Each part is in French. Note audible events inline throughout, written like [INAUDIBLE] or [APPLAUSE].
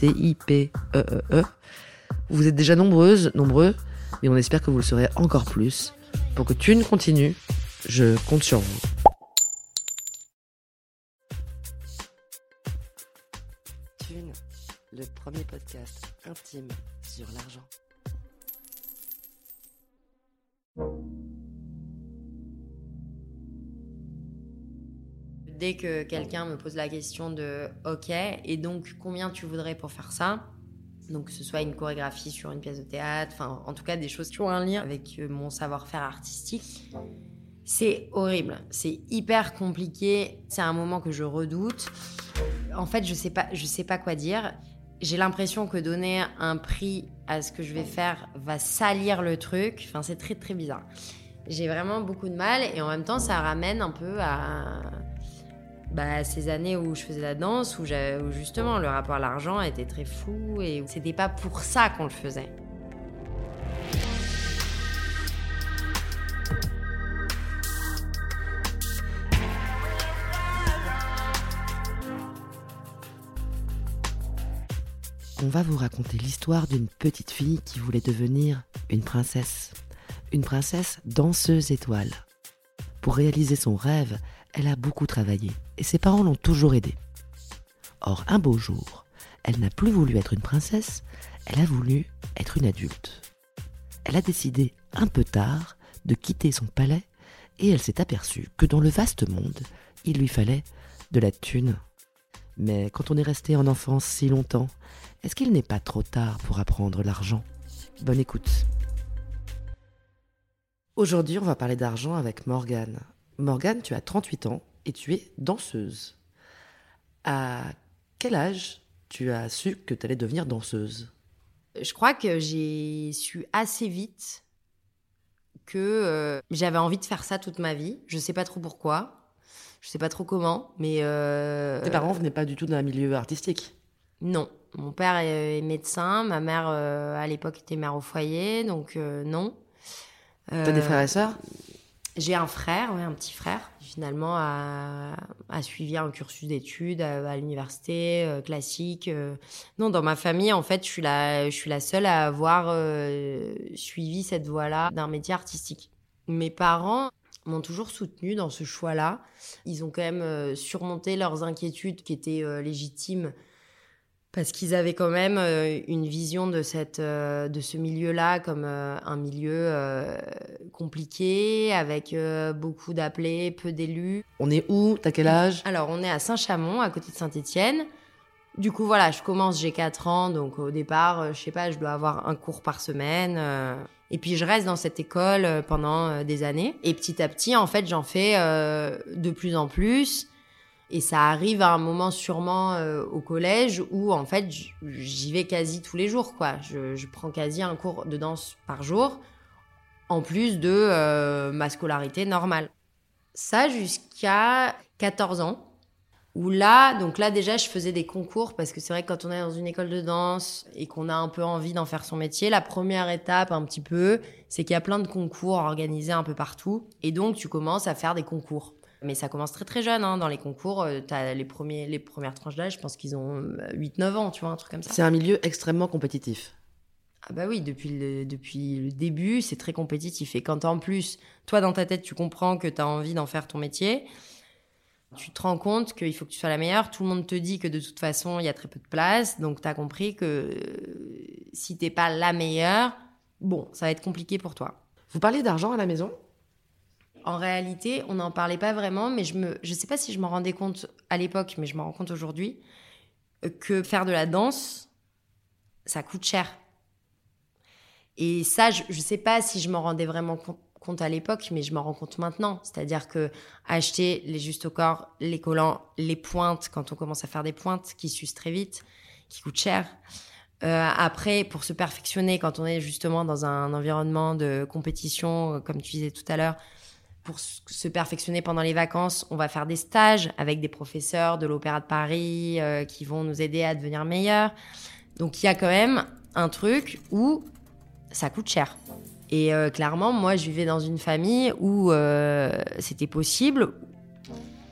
T-I-P-E-E-E. Vous êtes déjà nombreuses, nombreux, mais on espère que vous le serez encore plus. Pour que Thune continue, je compte sur vous. Thune, le premier podcast intime sur l'argent. Dès que quelqu'un me pose la question de OK, et donc combien tu voudrais pour faire ça? Donc que ce soit une chorégraphie sur une pièce de théâtre, enfin en tout cas des choses qui ont un lien avec euh, mon savoir-faire artistique. C'est horrible, c'est hyper compliqué, c'est un moment que je redoute. En fait, je sais pas, je sais pas quoi dire. J'ai l'impression que donner un prix à ce que je vais faire va salir le truc. Enfin, c'est très très bizarre. J'ai vraiment beaucoup de mal et en même temps, ça ramène un peu à bah, ces années où je faisais la danse, où, justement le rapport à l'argent était très fou et c'était pas pour ça qu'on le faisait. On va vous raconter l'histoire d'une petite fille qui voulait devenir une princesse. Une princesse danseuse étoile. Pour réaliser son rêve, elle a beaucoup travaillé et ses parents l'ont toujours aidée. Or, un beau jour, elle n'a plus voulu être une princesse, elle a voulu être une adulte. Elle a décidé, un peu tard, de quitter son palais et elle s'est aperçue que dans le vaste monde, il lui fallait de la thune. Mais quand on est resté en enfance si longtemps, est-ce qu'il n'est pas trop tard pour apprendre l'argent? Bonne écoute. Aujourd'hui, on va parler d'argent avec Morgane. Morgane, tu as 38 ans et tu es danseuse. À quel âge tu as su que tu allais devenir danseuse? Je crois que j'ai su assez vite que euh, j'avais envie de faire ça toute ma vie. Je sais pas trop pourquoi, je sais pas trop comment, mais euh, Tes parents venaient pas du tout d'un milieu artistique? Non. Mon père est médecin, ma mère euh, à l'époque était mère au foyer, donc non. T'as des frères et sœurs? J'ai un frère, un petit frère, qui finalement a, suivi un cursus d'études à, l'université euh, classique. euh. Non, dans ma famille, en fait, je suis la, je suis la seule à avoir euh, suivi cette voie-là d'un métier artistique. Mes parents m'ont toujours soutenue dans ce choix-là. Ils ont quand même surmonté leurs inquiétudes qui étaient légitimes parce qu'ils avaient quand même euh, une vision de cette euh, de ce milieu-là comme euh, un milieu compliqué avec beaucoup d'appelés, peu d'élus. On est où? T'as quel âge? Alors on est à Saint-Chamond, à côté de Saint-Étienne. Du coup voilà, je commence, j'ai 4 ans, donc au départ, je sais pas, je dois avoir un cours par semaine. et puis je reste dans cette école pendant des années. Et petit à petit, en fait, j'en fais de plus en plus. Et ça arrive à un moment sûrement euh, au collège où en fait j'y vais quasi tous les jours quoi. Je, je prends quasi un cours de danse par jour en plus de euh, ma scolarité normale. Ça jusqu'à 14 ans où là donc là déjà je faisais des concours parce que c'est vrai que quand on est dans une école de danse et qu'on a un peu envie d'en faire son métier, la première étape un petit peu, c'est qu'il y a plein de concours organisés un peu partout et donc tu commences à faire des concours. Mais ça commence très très jeune, hein. dans les concours, euh, les, premiers, les premières tranches d'âge, je pense qu'ils ont 8-9 ans, tu vois, un truc comme ça. C'est un milieu extrêmement compétitif. Ah bah oui, depuis le, depuis le début, c'est très compétitif. Et quand en plus, toi dans ta tête, tu comprends que tu as envie d'en faire ton métier, tu te rends compte qu'il faut que tu sois la meilleure. Tout le monde te dit que de toute façon, il y a très peu de place. Donc tu as compris que euh, si t'es pas la meilleure, bon, ça va être compliqué pour toi. Vous parlez d'argent à la maison? En réalité, on n'en parlait pas vraiment, mais je me, je sais pas si je m'en rendais compte à l'époque, mais je m'en rends compte aujourd'hui, que faire de la danse, ça coûte cher. Et ça, je, je sais pas si je m'en rendais vraiment compte à l'époque, mais je m'en rends compte maintenant. C'est-à-dire que acheter les justes au corps, les collants, les pointes, quand on commence à faire des pointes qui s'usent très vite, qui coûtent cher. Euh, après, pour se perfectionner, quand on est justement dans un environnement de compétition, comme tu disais tout à l'heure, pour se perfectionner pendant les vacances, on va faire des stages avec des professeurs de l'Opéra de Paris euh, qui vont nous aider à devenir meilleurs. Donc il y a quand même un truc où ça coûte cher. Et euh, clairement, moi, je vivais dans une famille où euh, c'était possible,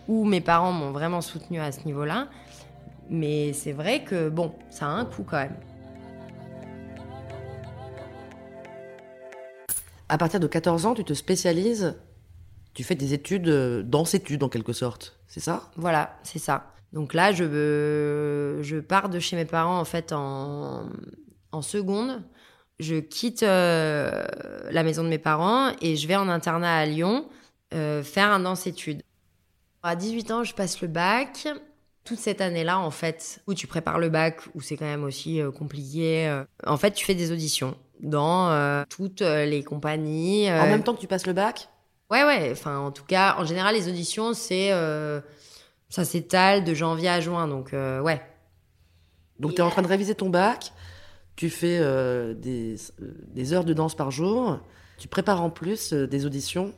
où mes parents m'ont vraiment soutenu à ce niveau-là. Mais c'est vrai que, bon, ça a un coût quand même. À partir de 14 ans, tu te spécialises, tu fais des études, euh, danse-études en quelque sorte, c'est ça? Voilà, c'est ça. Donc là, je, veux- je pars de chez mes parents en fait en, en seconde. Je quitte euh, la maison de mes parents et je vais en internat à Lyon euh, faire un danse-études. À 18 ans, je passe le bac. Toute cette année-là, en fait, où tu prépares le bac, où c'est quand même aussi euh, compliqué, euh, en fait, tu fais des auditions dans euh, toutes euh, les compagnies. En euh, même temps que tu passes le bac? Ouais, ouais. Enfin, en tout cas, en général, les auditions, c'est euh, ça s'étale de janvier à juin, donc euh, ouais. Donc tu es en train de réviser ton bac, tu fais euh, des, euh, des heures de danse par jour, tu prépares en plus euh, des auditions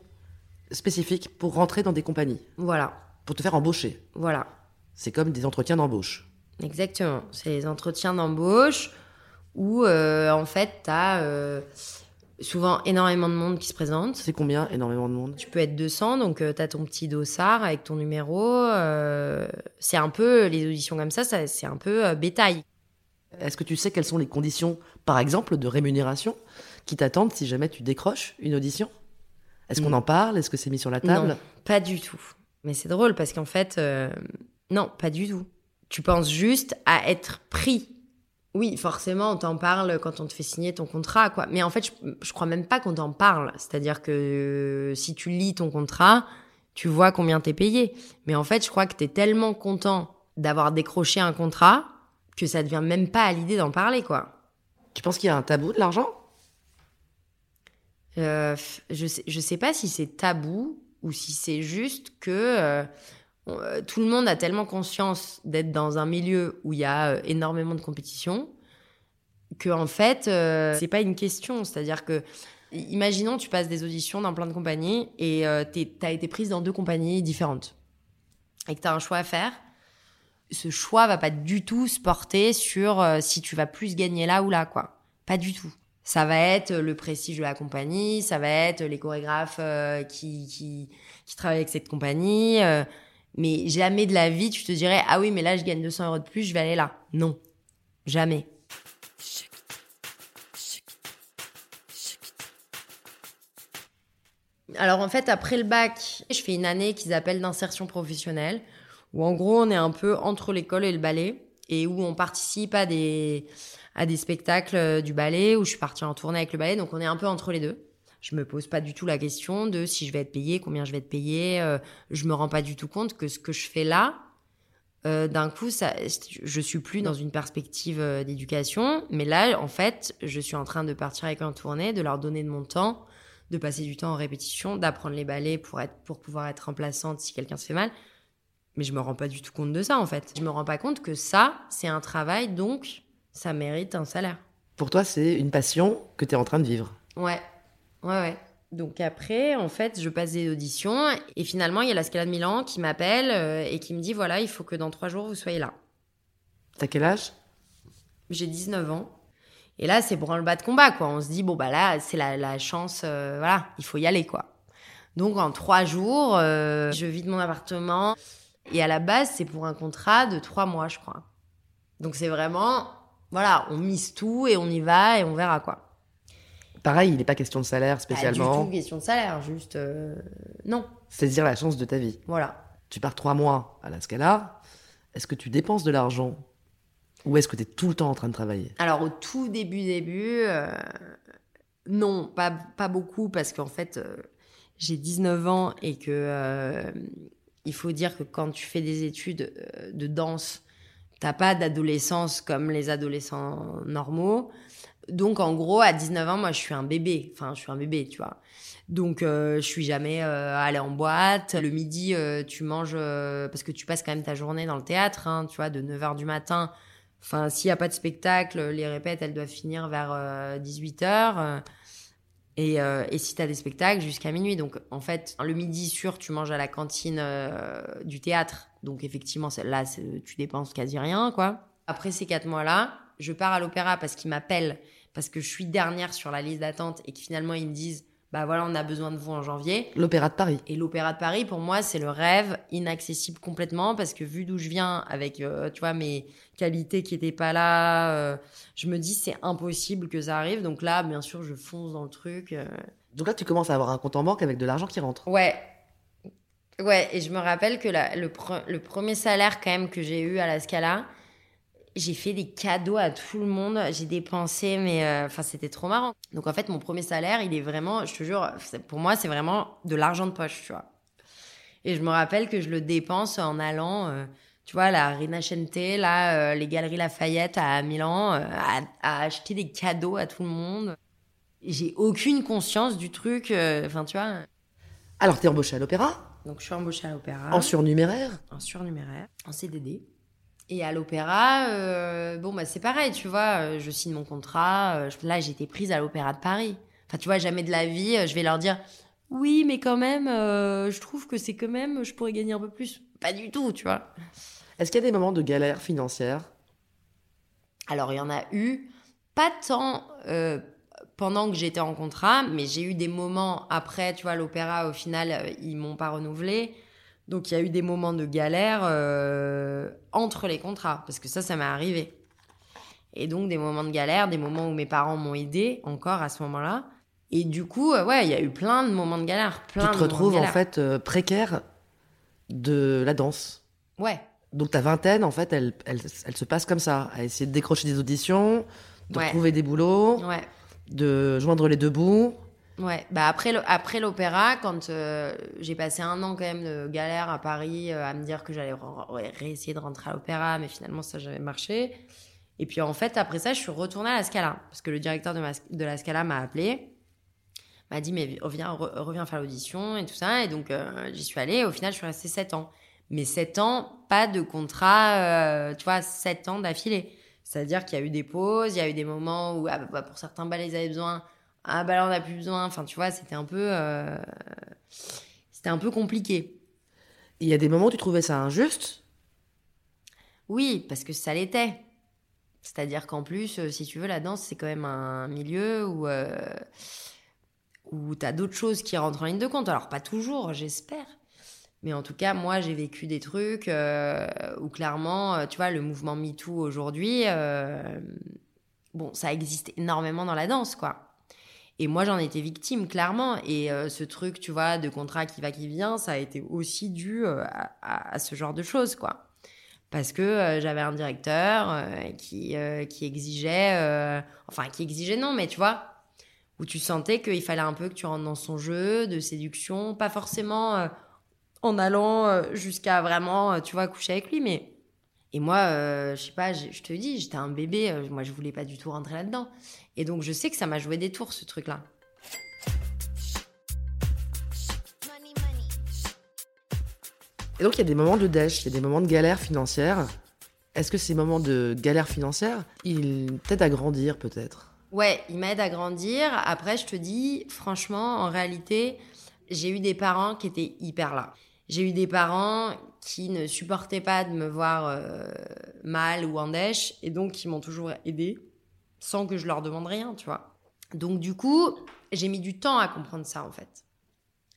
spécifiques pour rentrer dans des compagnies, Voilà, pour te faire embaucher. voilà, C'est comme des entretiens d'embauche. exactement. C'est les entretiens d'embauche où euh, en fait, t'as euh, souvent énormément de monde qui se présente. C'est combien Énormément de monde? Tu peux être 200, donc euh, t'as ton petit dossard avec ton numéro. euh, c'est un peu les auditions comme ça, ça c'est un peu euh, bétail. Est-ce que tu sais quelles sont les conditions, par exemple, de rémunération qui t'attendent si jamais tu décroches une audition? Est-ce qu'on en parle? Est-ce que c'est mis sur la table? Non, pas du tout. Mais c'est drôle parce qu'en fait, euh, non, pas du tout. Tu penses juste à être pris. Oui, forcément, on t'en parle quand on te fait signer ton contrat, quoi. Mais en fait, je, je crois même pas qu'on t'en parle. C'est-à-dire que euh, si tu lis ton contrat, tu vois combien t'es payé. Mais en fait, je crois que t'es tellement content d'avoir décroché un contrat que ça devient même pas à l'idée d'en parler, quoi. Tu penses qu'il y a un tabou de l'argent? Euh, je sais, je sais pas si c'est tabou ou si c'est juste que euh, euh, tout le monde a tellement conscience d'être dans un milieu où il y a euh, énormément de compétition que en fait euh, c'est pas une question. C'est-à-dire que imaginons tu passes des auditions dans plein de compagnies et euh, t'as été prise dans deux compagnies différentes et que t'as un choix à faire. Ce choix va pas du tout se porter sur euh, si tu vas plus gagner là ou là, quoi. Pas du tout. Ça va être le prestige de la compagnie, ça va être les chorégraphes euh, qui travaillent avec cette compagnie. Mais jamais de la vie, tu te dirais, ah oui, mais là, je gagne 200 euros de plus, je vais aller là. Non. Jamais. Alors en fait, après le bac, je fais une année qu'ils appellent d'insertion professionnelle, où en gros, on est un peu entre l'école et le ballet, et où on participe à des, à spectacles euh, du ballet, où je suis partie en tournée avec le ballet, donc on est un peu entre les deux. Je me pose pas du tout la question de si je vais être payée, combien je vais être payée. euh, je me rends pas du tout compte que ce que je fais là, euh, d'un coup, ça, je suis plus dans une perspective euh, d'éducation, mais là, en fait, je suis en train de partir avec en tournée, de leur donner de mon temps, de passer du temps en répétition, d'apprendre les ballets pour être, pour pouvoir être remplaçante si quelqu'un se fait mal. Mais je me rends pas du tout compte de ça, en fait. Je me rends pas compte que ça, c'est un travail, donc ça mérite un salaire. Pour toi, c'est une passion que tu es en train de vivre. Ouais, ouais, ouais. Donc après, en fait, je passe des auditions et finalement, il y a la Scala de Milan qui m'appelle euh, et qui me dit voilà, il faut que dans trois jours, vous soyez là. T'as quel âge? J'ai 19 ans. Et là, c'est pour un bas de combat, quoi. On se dit, bon, bah là, c'est la, la chance, euh, voilà, il faut y aller, quoi. Donc, en trois jours, euh, je vide mon appartement. Et à la base, c'est pour un contrat de trois mois, je crois. Donc, c'est vraiment voilà, on mise tout et on y va et on verra quoi. Pareil, il n'est pas question de salaire Pas spécialement. du tout question de salaire, juste euh, non. Saisir la chance de ta vie. Voilà. Tu pars trois mois à la Scala. Est-ce que tu dépenses de l'argent ou est-ce que tu es tout le temps en train de travailler? Alors au tout début début, euh, non, pas, pas beaucoup parce qu'en fait euh, j'ai 19 ans et que il faut dire que quand tu fais des études de danse, t'as pas d'adolescence comme les adolescents normaux. Donc en gros à 19 ans, moi je suis un bébé, enfin je suis un bébé, tu vois. Donc euh, je suis jamais euh, allée en boîte. Le midi, euh, tu manges parce que tu passes quand même ta journée dans le théâtre, hein, tu vois, de 9h du matin Enfin, s'il n'y a pas de spectacle, les répètes, elles doivent finir vers 18h. et, et si tu as des spectacles, jusqu'à minuit. Donc, en fait, le midi sûr, tu manges à la cantine du théâtre. Donc, effectivement, là, tu dépenses quasi rien, quoi. Après ces quatre mois-là, je pars à l'opéra parce qu'ils m'appellent, parce que je suis dernière sur la liste d'attente et que finalement, ils me disent, bah voilà, on a besoin de vous en janvier. L'Opéra de Paris. Et l'Opéra de Paris, pour moi, c'est le rêve inaccessible complètement parce que vu d'où je viens, avec, euh, tu vois, mes qualités qui n'étaient pas là, euh, je me dis c'est impossible que ça arrive. Donc là, bien sûr, je fonce dans le truc. euh. Donc là, tu commences à avoir un compte en banque avec de l'argent qui rentre. Ouais. Ouais, et je me rappelle que la- le, pre- le premier salaire quand même que j'ai eu à la Scala, j'ai fait des cadeaux à tout le monde. J'ai dépensé, mais euh, enfin c'était trop marrant. Donc en fait, mon premier salaire, il est vraiment, je te jure, pour moi, c'est vraiment de l'argent de poche, tu vois. Et je me rappelle que je le dépense en allant, euh, tu vois, à la Rinascente, là, euh, les Galeries Lafayette à Milan, à, à acheter des cadeaux à tout le monde. J'ai aucune conscience du truc, enfin tu vois. Alors, tu es embauché à l'Opéra, Donc je suis embauchée à l'opéra en surnuméraire. en surnuméraire, en CDD. Et à l'opéra, euh, bon, bah, c'est pareil, tu vois, euh, je signe mon contrat. euh, je- là, été prise à l'opéra de Paris. Enfin, tu vois, jamais de la vie, je vais leur dire oui, mais quand même, euh, je trouve que c'est quand même, je pourrais gagner un peu plus. Pas du tout, tu vois. Est-ce qu'il y a des moments de galère financière? Alors, il y en a eu, pas tant euh, pendant que j'étais en contrat, mais j'ai eu des moments après, tu vois, l'opéra, au final, ils m'ont pas renouvelé. Donc, il y a eu des moments de galère euh, entre les contrats, parce que ça, ça m'est arrivé. Et donc, des moments de galère, des moments où mes parents m'ont aidé encore à ce moment-là. Et du coup, euh, ouais, il y a eu plein de moments de galère. Plein Tu te de retrouves en fait euh, précaire de la danse. Ouais, Donc ta vingtaine, en fait, elle, elle, elle se passe comme ça, à essayer de décrocher des auditions, de Ouais. trouver des boulots, ouais. de joindre les deux bouts. Ouais, bah après après l'opéra, quand euh, j'ai passé un an quand même de galère à Paris, euh, à me dire que j'allais réessayer de rentrer à l'opéra, mais finalement ça j'avait marché. Et puis en fait après ça, je suis retournée à la Scala parce que le directeur de, la Scala m'a appelé, m'a dit mais reviens re- reviens faire l'audition et tout ça. Et donc euh, j'y suis allée. Au final, je suis restée 7 ans. Mais 7 ans, pas de contrat, tu vois, 7 ans d'affilée. C'est-à-dire qu'il y a eu des pauses, il y a eu des moments où ah, bah, pour certains balles ils avaient besoin ah bah là on a plus besoin. Enfin tu vois c'était un peu euh, c'était un peu compliqué. Il y a des moments où tu trouvais ça injuste? oui parce que ça l'était. C'est à dire qu'en plus euh, si tu veux la danse c'est quand même un milieu où euh, où t'as d'autres choses qui rentrent en ligne de compte. Alors pas toujours j'espère. Mais en tout cas moi j'ai vécu des trucs euh, où clairement tu vois le mouvement MeToo aujourd'hui euh, bon ça existe énormément dans la danse quoi Et moi, j'en étais victime, clairement. Et euh, ce truc, tu vois, de contrat qui va, qui vient, ça a été aussi dû euh, à, ce genre de choses, quoi. Parce que euh, j'avais un directeur qui, qui exigeait, enfin, qui exigeait non, mais tu vois, où tu sentais qu'il fallait un peu que tu rentres dans son jeu de séduction, pas forcément en allant jusqu'à vraiment, tu vois, coucher avec lui, mais et moi, euh, je sais pas, je te dis, j'étais un bébé, euh, moi je voulais pas du tout rentrer là-dedans. Et donc je sais que ça m'a joué des tours ce truc-là. Et donc il y a des moments de dèche, il y a des moments de galère financière. Est-ce que ces moments de galère financière, ils t'aident à grandir peut-être? Ouais, il m'aide à grandir. Après, je te dis, franchement, en réalité, j'ai eu des parents qui étaient hyper là. J'ai eu des parents qui ne supportaient pas de me voir euh, mal ou en dèche, et donc qui m'ont toujours aidé, sans que je leur demande rien, tu vois. Donc du coup, j'ai mis du temps à comprendre ça, en fait.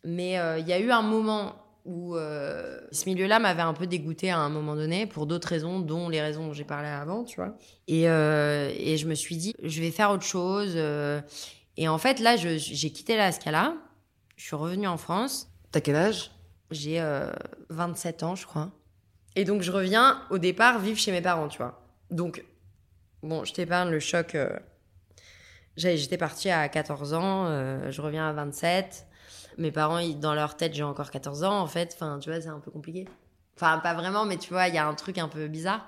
Mais euh, il y a eu un moment où euh, ce milieu-là m'avait un peu dégoûté à un moment donné pour d'autres raisons, dont les raisons dont j'ai parlé avant, tu vois. Et, et je me suis dit, je vais faire autre chose. et en fait, là, j'ai quitté la Scala. Je suis revenue en France. T'as quel âge? J'ai euh, 27 ans, je crois. Et donc, je reviens au départ vivre chez mes parents, tu vois. Donc, bon, je t'épargne le choc. euh, J'étais partie à 14 ans, euh, je reviens à 27. Mes parents, dans leur tête, j'ai encore 14 ans, en fait. Enfin, tu vois, c'est un peu compliqué. Enfin, pas vraiment, mais tu vois, il y a un truc un peu bizarre.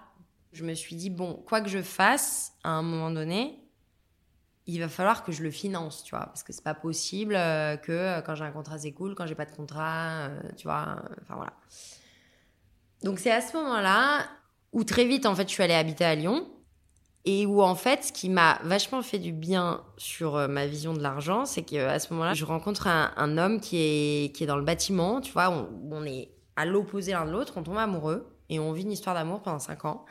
Je me suis dit, bon, quoi que je fasse, à un moment donné, il va falloir que je le finance, tu vois, parce que c'est pas possible euh, que euh, quand j'ai un contrat c'est cool, quand j'ai pas de contrat, euh, tu vois, enfin voilà. Donc c'est à ce moment-là où très vite en fait je suis allée habiter à Lyon et où en fait ce qui m'a vachement fait du bien sur ma vision de l'argent, c'est qu'à ce moment-là je rencontre un, homme qui est qui est dans le bâtiment, tu vois, on, est à l'opposé l'un de l'autre, on tombe amoureux et on vit une histoire d'amour pendant cinq ans.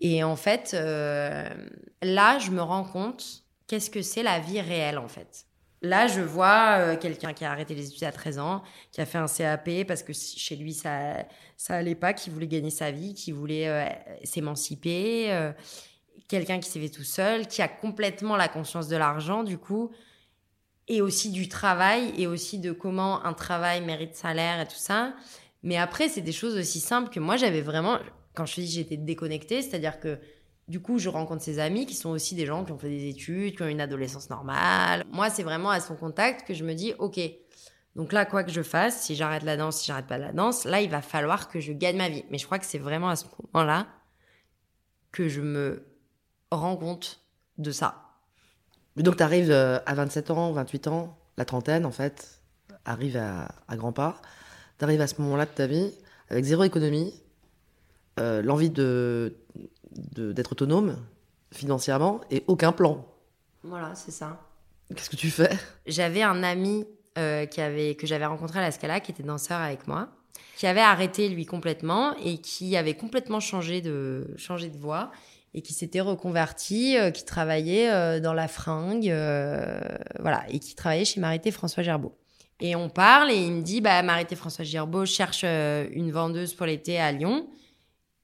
Et en fait, là, je me rends compte qu'est-ce que c'est la vie réelle, en fait? Là, je vois euh, quelqu'un qui a arrêté les études à 13 ans, qui a fait un CAP parce que chez lui, ça, ça allait pas, qui voulait gagner sa vie, qui voulait euh, s'émanciper. euh, quelqu'un qui s'est fait tout seul, qui a complètement la conscience de l'argent, du coup, et aussi du travail, et aussi de comment un travail mérite salaire et tout ça. Mais après, c'est des choses aussi simples que moi, j'avais vraiment, quand je dis j'étais déconnectée, c'est-à-dire que du coup, je rencontre ses amis qui sont aussi des gens qui ont fait des études, qui ont une adolescence normale. Moi, c'est vraiment à son contact que je me dis, OK, donc là, quoi que je fasse, si j'arrête la danse, si j'arrête pas la danse, là, il va falloir que je gagne ma vie. Mais je crois que c'est vraiment à ce moment-là que je me rends compte de ça. Donc t'arrives euh, à 27 ans, 28 ans, la trentaine en fait, arrive à, à grands pas. T'arrives à ce moment-là de ta vie avec zéro économie, euh, l'envie de- d'être autonome financièrement et aucun plan. Voilà, c'est ça. Qu'est-ce que tu fais? J'avais un ami euh, qui avait, que j'avais rencontré à la Scala, qui était danseur avec moi, qui avait arrêté lui complètement et qui avait complètement changé de, changé de voie et qui s'était reconverti, euh, qui travaillait euh, dans la fringue, voilà, et qui travaillait chez Marité François Gerbeau. Et on parle et il me dit, bah, Marité François Gerbeau cherche une vendeuse pour l'été à Lyon.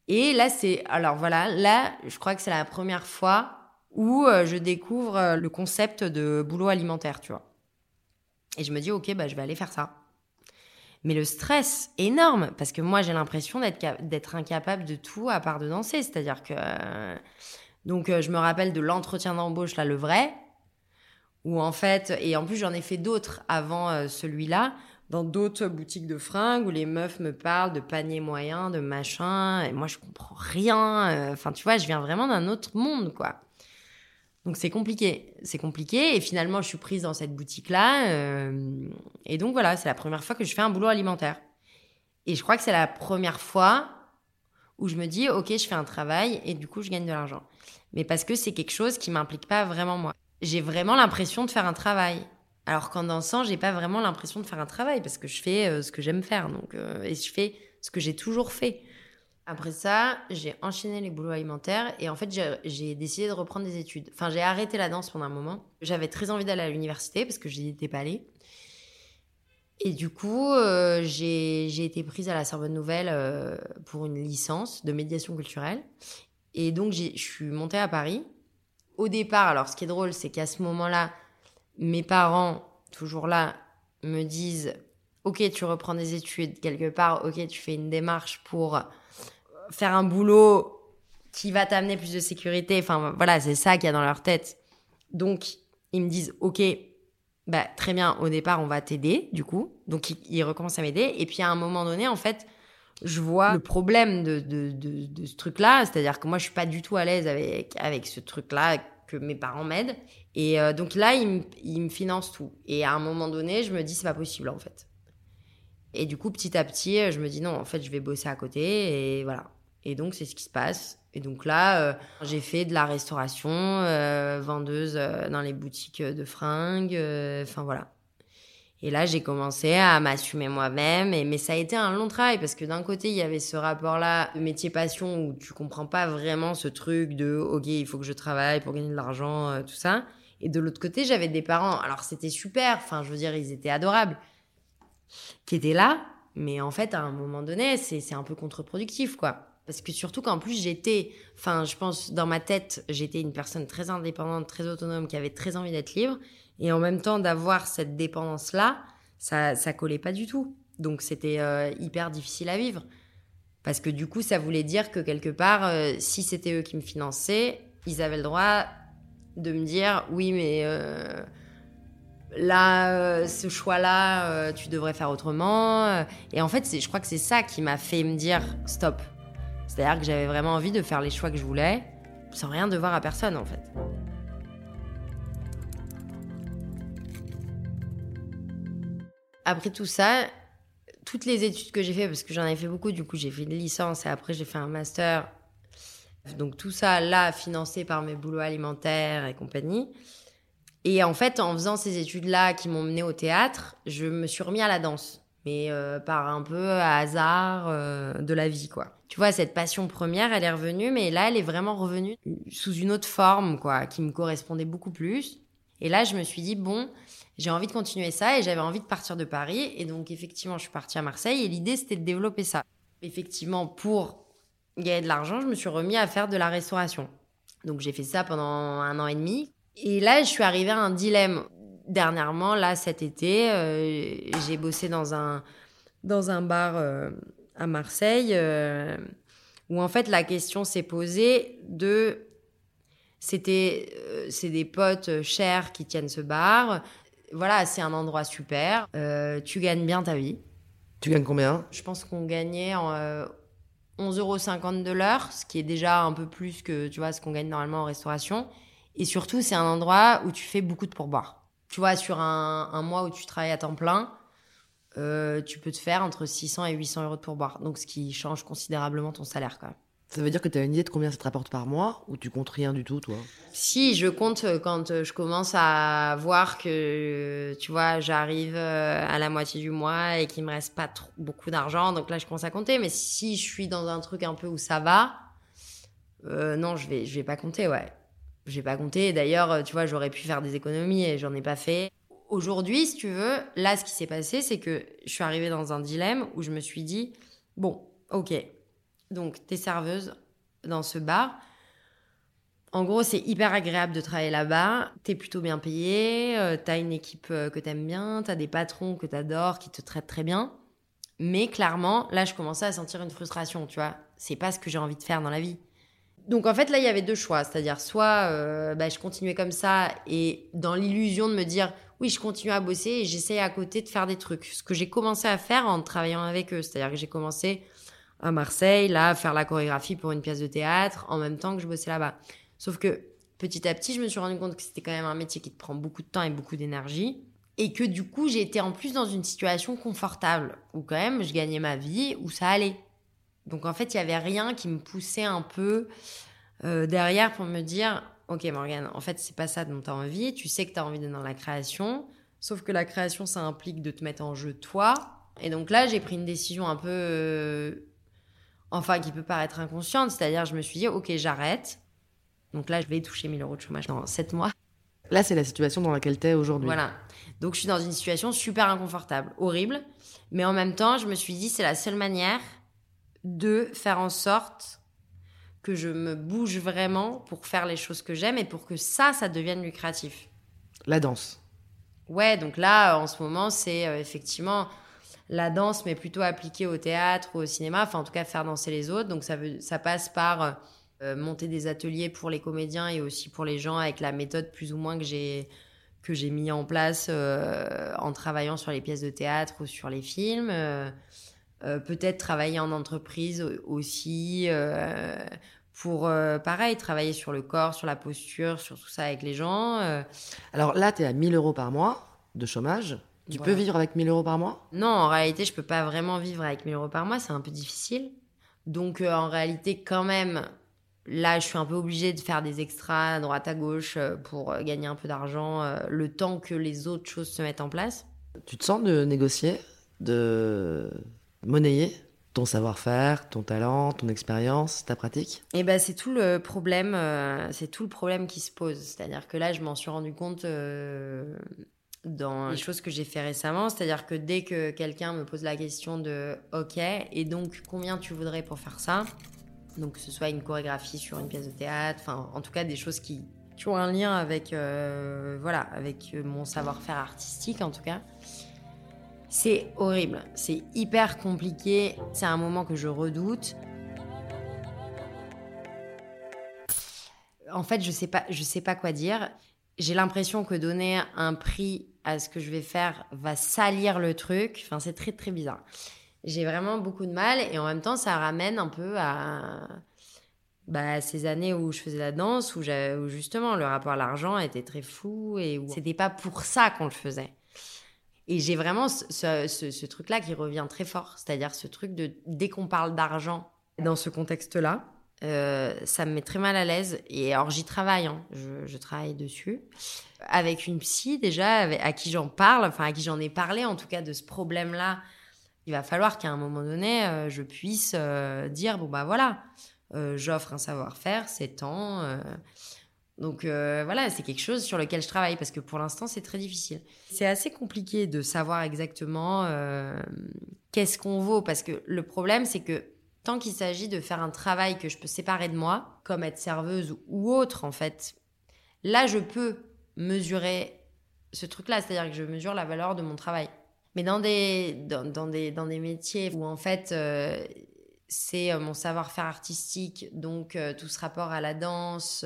Et là, c'est, alors voilà, là, je crois que c'est la première fois où euh, je découvre euh, le concept de boulot alimentaire, tu vois. Et je me dis, ok, bah, je vais aller faire ça. Mais le stress, énorme, parce que moi, j'ai l'impression d'être, ca- d'être incapable de tout à part de danser. C'est-à-dire que. euh, Donc, je me rappelle de l'entretien d'embauche, là, le vrai, où en fait, et en plus, j'en ai fait d'autres avant celui-là, dans d'autres boutiques de fringues, où les meufs me parlent de panier moyen, de machin, et moi, je comprends rien. euh, Enfin, tu vois, je viens vraiment d'un autre monde, quoi. Donc c'est compliqué, c'est compliqué et finalement je suis prise dans cette boutique là et donc voilà c'est la première fois que je fais un boulot alimentaire et je crois que c'est la première fois où je me dis ok je fais un travail et du coup je gagne de l'argent mais parce que c'est quelque chose qui m'implique pas vraiment moi j'ai vraiment l'impression de faire un travail alors qu'en dansant j'ai pas vraiment l'impression de faire un travail parce que je fais euh, ce que j'aime faire donc euh, et je fais ce que j'ai toujours fait après ça, j'ai enchaîné les boulots alimentaires et en fait, j'ai- décidé de reprendre des études. Enfin, j'ai arrêté la danse pendant un moment. J'avais très envie d'aller à l'université parce que je n'y étais pas allée. Et du coup, euh, j'ai été prise à la Sorbonne Nouvelle pour une licence de médiation culturelle. Et donc, je suis montée à Paris. Au départ, alors ce qui est drôle, c'est qu'à ce moment-là, mes parents, toujours là, me disent Ok, tu reprends des études quelque part, ok, tu fais une démarche pour faire un boulot qui va t'amener plus de sécurité. Enfin, voilà, c'est ça qu'il y a dans leur tête. Donc, ils me disent, OK, bah, très bien, au départ, on va t'aider, du coup. Donc, ils, recommencent à m'aider. Et puis, à un moment donné, en fait, je vois le problème de, de, de, de ce truc-là. C'est-à-dire que moi, je suis pas du tout à l'aise avec, avec ce truc-là, que mes parents m'aident. Et euh, donc là, ils me, financent tout. Et à un moment donné, je me dis, c'est pas possible, en fait. Et du coup, petit à petit, je me dis non, en fait, je vais bosser à côté et voilà. Et donc, c'est ce qui se passe. Et donc là, euh, j'ai fait de la restauration, euh, vendeuse euh, dans les boutiques de fringues, euh, enfin voilà. Et là, j'ai commencé à m'assumer moi-même. Mais ça a été un long travail parce que d'un côté, il y avait ce rapport-là de métier-passion où tu comprends pas vraiment ce truc de OK, il faut que je travaille pour gagner de l'argent, euh, tout ça. Et de l'autre côté, j'avais des parents. Alors, c'était super. Enfin, je veux dire, ils étaient adorables qui étaient là, Mais en fait, à un moment donné, c'est un peu contre-productif, quoi. Parce que surtout qu'en plus, j'étais, enfin, je pense, dans ma tête, j'étais une personne très indépendante, très autonome, qui avait très envie d'être libre. Et en même temps, d'avoir cette dépendance-là, ça, ça collait pas du tout. Donc, c'était euh, hyper difficile à vivre. Parce que du coup, ça voulait dire que quelque part, euh, si c'était eux qui me finançaient, ils avaient le droit de me dire oui, mais euh, là, ce choix-là, tu devrais faire autrement. Et en fait, je crois que c'est ça qui m'a fait me dire stop. C'est-à-dire que j'avais vraiment envie de faire les choix que je voulais, sans rien devoir à personne en fait. Après tout ça, toutes les études que j'ai fait, parce que j'en ai fait beaucoup, du coup j'ai fait une licence et après j'ai fait un master. Donc tout ça là, financé par mes boulots alimentaires et compagnie. Et en fait, en faisant ces études-là qui m'ont mené au théâtre, je me suis remis à la danse mais euh, par un peu hasard euh, de la vie, quoi. Tu vois, cette passion première, elle est revenue, mais là, elle est vraiment revenue sous une autre forme, quoi, qui me correspondait beaucoup plus. Et là, je me suis dit, bon, j'ai envie de continuer ça et j'avais envie de partir de Paris. Et donc, effectivement, je suis partie à Marseille et l'idée, c'était de développer ça. Effectivement, pour gagner de l'argent, je me suis remis à faire de la restauration. Donc, j'ai fait ça pendant un an et demi. Et là, je suis arrivée à un dilemme dernièrement, là, cet été, euh, j'ai bossé dans un, dans un bar euh, à Marseille euh, où en fait la question s'est posée de c'était c'est des potes chers qui tiennent ce bar. Voilà, c'est un endroit super. tu gagnes bien ta vie. Tu gagnes combien? Je pense qu'on gagnait en 11,50 euros de l'heure, ce qui est déjà un peu plus que tu vois ce qu'on gagne normalement en restauration. Et surtout, c'est un endroit où tu fais beaucoup de pourboire tu vois, sur un, mois où tu travailles à temps plein, euh, tu peux te faire entre 600 et 800 euros de pourboire. Donc, ce qui change considérablement ton salaire, quand même. Ça veut dire que tu as une idée de combien ça te rapporte par mois ou tu comptes rien du tout, toi? Si, je compte euh, quand euh, je commence à voir que, tu vois, j'arrive à la moitié du mois et qu'il me reste pas trop, beaucoup d'argent. Donc là, je commence à compter. Mais si je suis dans un truc un peu où ça va, non, je vais, je vais pas compter, ouais. J'ai pas compté. D'ailleurs, euh, tu vois, j'aurais pu faire des économies et j'en ai pas fait. Aujourd'hui, si tu veux, là, ce qui s'est passé, c'est que je suis arrivée dans un dilemme où je me suis dit, bon, ok, donc t'es serveuse dans ce bar. En gros, c'est hyper agréable de travailler là-bas. T'es plutôt bien payé, euh, t'as une équipe euh, que t'aimes bien, t'as des patrons que t'adores, qui te traitent très bien. Mais clairement, là, je commençais à sentir une frustration, tu vois. C'est pas ce que j'ai envie de faire dans la vie. Donc en fait là il y avait deux choix, c'est-à-dire soit euh, bah, je continuais comme ça et dans l'illusion de me dire oui je continue à bosser et j'essaye à côté de faire des trucs. Ce que j'ai commencé à faire en travaillant avec eux, c'est-à-dire que j'ai commencé à Marseille là faire la chorégraphie pour une pièce de théâtre en même temps que je bossais là-bas. Sauf que petit à petit je me suis rendu compte que c'était quand même un métier qui te prend beaucoup de temps et beaucoup d'énergie et que du coup été en plus dans une situation confortable où quand même je gagnais ma vie où ça allait. Donc en fait, il y avait rien qui me poussait un peu euh, derrière pour me dire Ok, Morgane, en fait, c'est pas ça dont tu as envie. Tu sais que tu as envie d'être dans la création. Sauf que la création, ça implique de te mettre en jeu toi. Et donc là, j'ai pris une décision un peu. Euh, enfin, qui peut paraître inconsciente. C'est-à-dire, je me suis dit Ok, j'arrête. Donc là, je vais toucher 1000 euros de chômage dans 7 mois. Là, c'est la situation dans laquelle tu es aujourd'hui. Voilà. Donc, je suis dans une situation super inconfortable, horrible. Mais en même temps, je me suis dit, c'est la seule manière de faire en sorte que je me bouge vraiment pour faire les choses que j'aime et pour que ça, ça devienne lucratif. La danse. Ouais, donc là, en ce moment, c'est euh, effectivement la danse, mais plutôt appliquée au théâtre ou au cinéma, enfin en tout cas faire danser les autres. Donc ça, veut, ça passe par euh, monter des ateliers pour les comédiens et aussi pour les gens avec la méthode plus ou moins que j'ai que j'ai mis en place euh, en travaillant sur les pièces de théâtre ou sur les films. Euh, peut-être travailler en entreprise aussi pour, pareil, travailler sur le corps, sur la posture, sur tout ça avec les gens. Alors là, tu es à 1000 euros par mois de chômage. Tu peux vivre avec 1000 euros par mois? Non, en réalité, je peux pas vraiment vivre avec 1000 euros par mois, c'est un peu difficile. Donc en réalité, quand même, là, je suis un peu obligée de faire des extras à droite à gauche pour gagner un peu d'argent le temps que les autres choses se mettent en place. Tu te sens de négocier, de monnayer ton savoir-faire, ton talent, ton expérience, ta pratique? Eh ben c'est tout le problème, euh, c'est tout le problème qui se pose. C'est-à-dire que là, je m'en suis rendu compte euh, dans les choses que j'ai fait récemment. C'est-à-dire que dès que quelqu'un me pose la question de OK, et donc combien tu voudrais pour faire ça? Donc que ce soit une chorégraphie sur une pièce de théâtre, enfin en tout cas des choses qui, qui ont un lien avec, euh, voilà, avec mon savoir-faire artistique en tout cas. C'est horrible, c'est hyper compliqué, c'est un moment que je redoute. En fait, je sais pas, je sais pas quoi dire. J'ai l'impression que donner un prix à ce que je vais faire va salir le truc. Enfin, c'est très très bizarre. J'ai vraiment beaucoup de mal et en même temps, ça ramène un peu à bah, ces années où je faisais la danse, où, justement le rapport à l'argent était très fou et où c'était pas pour ça qu'on le faisait. Et j'ai vraiment ce, ce, ce truc-là qui revient très fort, c'est-à-dire ce truc de dès qu'on parle d'argent dans ce contexte-là, euh, ça me met très mal à l'aise. Et alors j'y travaille, hein. je, travaille dessus. Avec une psy déjà, à qui j'en parle, enfin à qui j'en ai parlé en tout cas de ce problème-là. Il va falloir qu'à un moment donné, euh, je puisse euh, dire, bon bah voilà, j'offre un savoir-faire, c'est temps. Donc voilà, c'est quelque chose sur lequel je travaille parce que pour l'instant c'est très difficile. C'est assez compliqué de savoir exactement qu'est-ce qu'on vaut parce que le problème c'est que tant qu'il s'agit de faire un travail que je peux séparer de moi, comme être serveuse ou autre en fait, là je peux mesurer ce truc-là, c'est-à-dire que je mesure la valeur de mon travail. Mais dans des, dans, des, dans des métiers où en fait euh, c'est euh, mon savoir-faire artistique, donc euh, tout ce rapport à la danse,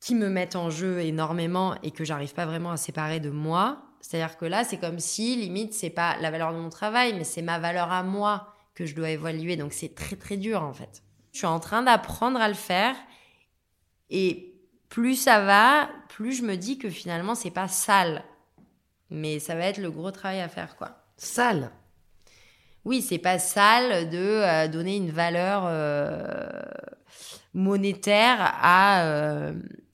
qui me mettent en jeu énormément et que j'arrive pas vraiment à séparer de moi. C'est-à-dire que là, c'est comme si, limite, c'est pas la valeur de mon travail, mais c'est ma valeur à moi que je dois évaluer. Donc c'est très très dur en fait. Je suis en train d'apprendre à le faire et plus ça va, plus je me dis que finalement c'est pas sale. Mais ça va être le gros travail à faire quoi. Sale? Oui, c'est pas sale de euh, donner une valeur euh, monétaire à, euh,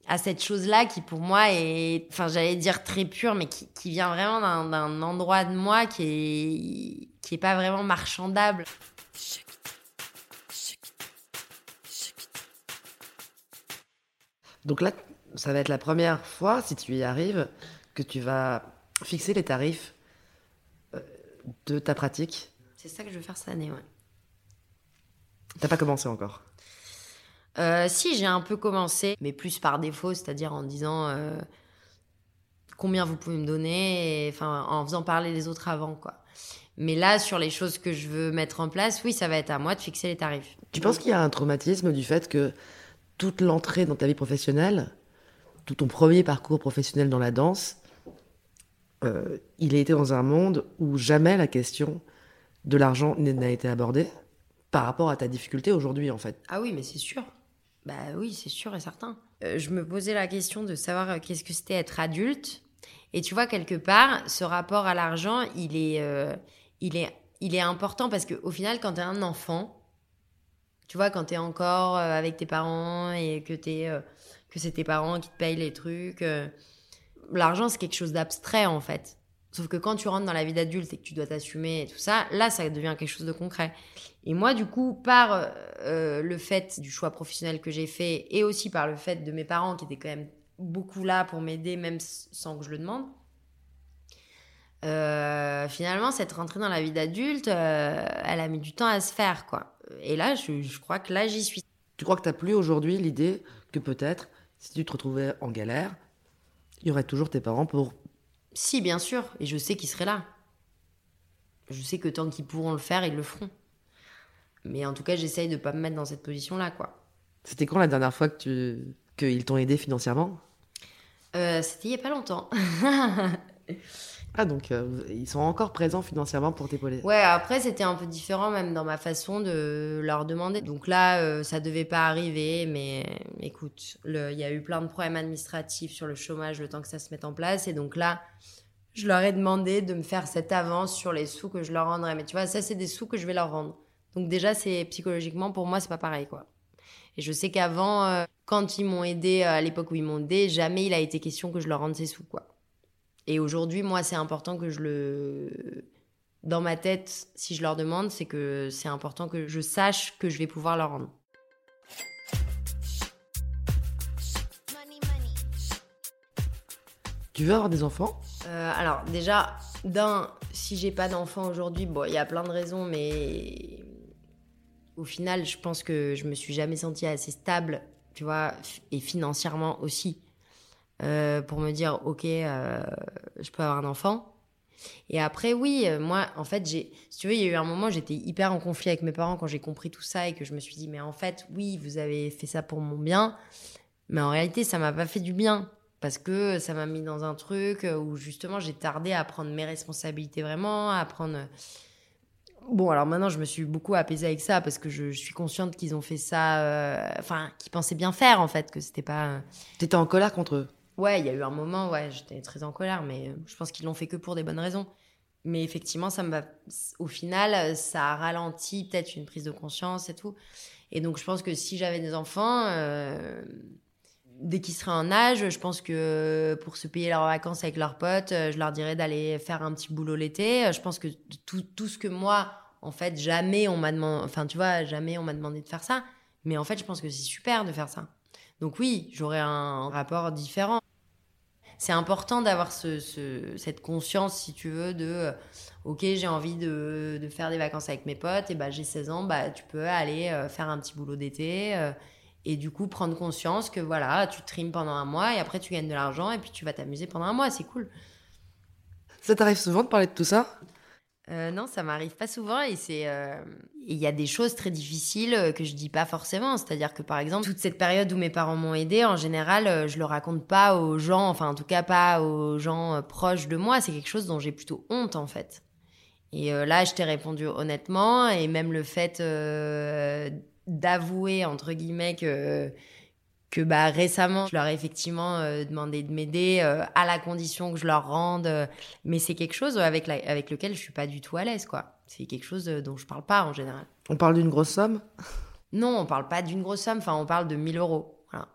à cette chose-là qui pour moi est, enfin j'allais dire très pure, mais qui, qui vient vraiment d'un endroit de moi qui est qui est pas vraiment marchandable. Donc là, ça va être la première fois, si tu y arrives, que tu vas fixer les tarifs euh, de ta pratique. C'est ça que je veux faire cette année, ouais. T'as pas commencé encore euh, Si, j'ai un peu commencé, mais plus par défaut, c'est-à-dire en disant euh, combien vous pouvez me donner, et, enfin en faisant parler les autres avant, quoi. Mais là, sur les choses que je veux mettre en place, oui, ça va être à moi de fixer les tarifs. Tu penses qu'il y a un traumatisme du fait que toute l'entrée dans ta vie professionnelle, tout ton premier parcours professionnel dans la danse, euh, il a été dans un monde où jamais la question de l'argent n'a été abordée par rapport à ta difficulté aujourd'hui, en fait. Ah oui, mais c'est sûr. Bah oui, c'est sûr et certain. Euh, je me posais la question de savoir euh, qu'est-ce que c'était être adulte. Et tu vois, quelque part, ce rapport à l'argent, il est, il est, important parce qu'au final, quand tu es un enfant, tu vois, quand tu es encore euh, avec tes parents et euh, que c'est tes parents qui te payent les trucs, euh, l'argent, c'est quelque chose d'abstrait en fait. Sauf que quand tu rentres dans la vie d'adulte et que tu dois t'assumer et tout ça, là, ça devient quelque chose de concret. Et moi, du coup, par le fait du choix professionnel que j'ai fait et aussi par le fait de mes parents qui étaient quand même beaucoup là pour m'aider, même sans que je le demande, euh, finalement, cette rentrée dans la vie d'adulte, euh, elle a mis du temps à se faire, quoi. Et là, je, je crois que là, j'y suis. Tu crois que t'as plus aujourd'hui l'idée que peut-être, si tu te retrouvais en galère, il y aurait toujours tes parents pour... Si, bien sûr. Et je sais qu'ils seraient là. Je sais que tant qu'ils pourront le faire, ils le feront. Mais en tout cas, j'essaye de pas me mettre dans cette position-là, quoi. C'était quand la dernière fois que tu... qu'ils t'ont aidé financièrement? Euh, C'était il y a pas longtemps. [LAUGHS] Ah, donc euh, ils sont encore présents financièrement pour t'épauler. Ouais, après, c'était un peu différent même dans ma façon de leur demander. Donc là, euh, ça devait pas arriver, mais écoute, il y a eu plein de problèmes administratifs sur le chômage le temps que ça se mette en place. Et donc là, je leur ai demandé de me faire cette avance sur les sous que je leur rendrais. Mais tu vois, ça, c'est des sous que je vais leur rendre. Donc déjà, c'est psychologiquement, pour moi, c'est pas pareil, quoi. Et je sais qu'avant, euh, quand ils m'ont aidé, à l'époque où ils m'ont aidé, jamais il a été question que je leur rende ces sous, quoi. Et aujourd'hui, moi, c'est important que je le. Dans ma tête, si je leur demande, c'est que c'est important que je sache que je vais pouvoir leur rendre. Tu veux avoir des enfants? Euh, alors déjà, d'un, si j'ai pas d'enfant aujourd'hui, bon, il y a plein de raisons, mais au final, je pense que je me suis jamais sentie assez stable, tu vois, et financièrement aussi, euh, pour me dire, ok, euh, je peux avoir un enfant. Et après, oui, moi, en fait, j'ai, si tu veux, il y a eu un moment, j'étais hyper en conflit avec mes parents quand j'ai compris tout ça et que je me suis dit, mais en fait, oui, vous avez fait ça pour mon bien, mais en réalité, ça m'a pas fait du bien parce que ça m'a mis dans un truc où justement j'ai tardé à prendre mes responsabilités vraiment, à prendre. Bon, alors maintenant je me suis beaucoup apaisée avec ça parce que je, suis consciente qu'ils ont fait ça, euh, enfin, qu'ils pensaient bien faire en fait, que c'était pas. T'étais en colère contre eux Ouais, il y a eu un moment, ouais, j'étais très en colère, mais je pense qu'ils l'ont fait que pour des bonnes raisons. Mais effectivement, ça me au final, ça a ralenti peut-être une prise de conscience et tout. Et donc, je pense que si j'avais des enfants, euh, dès qu'ils seraient en âge, je pense que pour se payer leurs vacances avec leurs potes, je leur dirais d'aller faire un petit boulot l'été. Je pense que tout, tout ce que moi, en fait, jamais on m'a demandé, enfin, tu vois, jamais on m'a demandé de faire ça. Mais en fait, je pense que c'est super de faire ça. Donc oui, j'aurais un rapport différent c'est important d'avoir ce, cette conscience, si tu veux, de euh, ok, j'ai envie de, de, faire des vacances avec mes potes, et bah j'ai 16 ans, bah tu peux aller euh, faire un petit boulot d'été. Euh, et du coup, prendre conscience que voilà, tu trimes pendant un mois et après tu gagnes de l'argent et puis tu vas t'amuser pendant un mois, c'est cool. Ça t'arrive souvent de parler de tout ça? Euh, non, ça m'arrive pas souvent et c'est euh, il y a des choses très difficiles euh, que je dis pas forcément. C'est-à-dire que par exemple toute cette période où mes parents m'ont aidé, en général, je le raconte pas aux gens, enfin en tout cas pas aux gens proches de moi. C'est quelque chose dont j'ai plutôt honte en fait. Et là, je t'ai répondu honnêtement et même le fait d'avouer entre guillemets que que bah récemment je leur ai effectivement euh, demandé de m'aider euh, à la condition que je leur rende euh, mais c'est quelque chose avec avec lequel je suis pas du tout à l'aise quoi. C'est quelque chose dont je parle pas en général. On parle d'une grosse somme? Non on parle pas d'une grosse somme enfin on parle de 1000 euros voilà.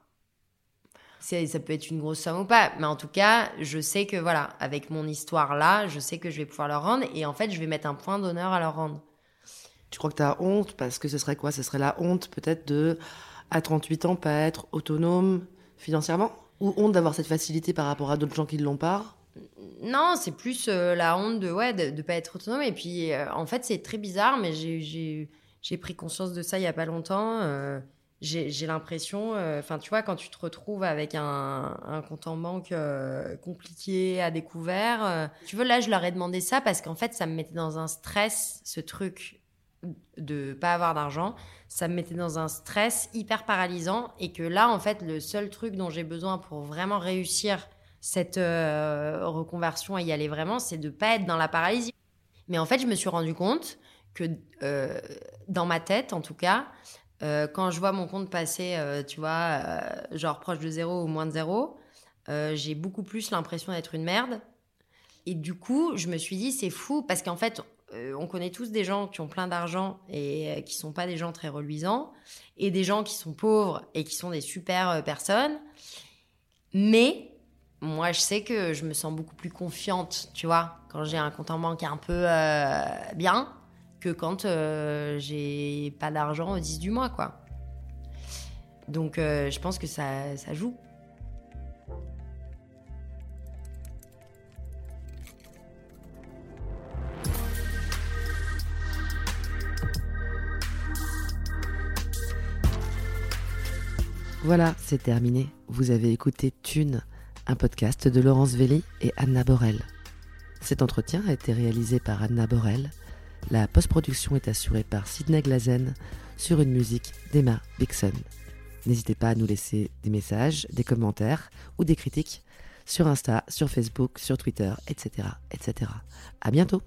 Ça peut être une grosse somme ou pas mais en tout cas je sais que voilà avec mon histoire là je sais que je vais pouvoir leur rendre et en fait je vais mettre un point d'honneur à leur rendre. Tu crois que tu as honte? Parce que ce serait quoi? Ce serait la honte peut-être de à 38 ans pas être autonome financièrement? Ou honte d'avoir cette facilité par rapport à d'autres gens qui ne l'ont pas? Non, c'est plus euh, la honte de ouais de, pas être autonome. Et puis, euh, en fait, c'est très bizarre, mais j'ai pris conscience de ça il y a pas longtemps. Euh, j'ai l'impression, enfin, tu vois, quand tu te retrouves avec un, un compte en banque compliqué à découvert, tu veux, là, je leur ai demandé ça parce qu'en fait, ça me mettait dans un stress, ce truc de pas avoir d'argent, ça me mettait dans un stress hyper paralysant et que là en fait le seul truc dont j'ai besoin pour vraiment réussir cette euh, reconversion et y aller vraiment, c'est de pas être dans la paralysie. Mais en fait, je me suis rendu compte que euh, dans ma tête, en tout cas, euh, quand je vois mon compte passer, tu vois, genre proche de zéro ou moins de zéro, j'ai beaucoup plus l'impression d'être une merde. Et du coup, je me suis dit, c'est fou parce qu'en fait, euh, on connaît tous des gens qui ont plein d'argent et euh, qui sont pas des gens très reluisants, et des gens qui sont pauvres et qui sont des super euh, personnes. Mais moi, je sais que je me sens beaucoup plus confiante, tu vois, quand j'ai un compte en banque un peu bien, que quand j'ai pas d'argent au 10 du mois, quoi. Donc, je pense que ça, ça joue. Voilà, c'est terminé. Vous avez écouté Thune, un podcast de Laurence Velli et Anna Borel. Cet entretien a été réalisé par Anna Borel. La post-production est assurée par Sidney Glazen sur une musique d'Emma Bixon. N'hésitez pas à nous laisser des messages, des commentaires ou des critiques sur Insta, sur Facebook, sur Twitter, etc. etc. À bientôt!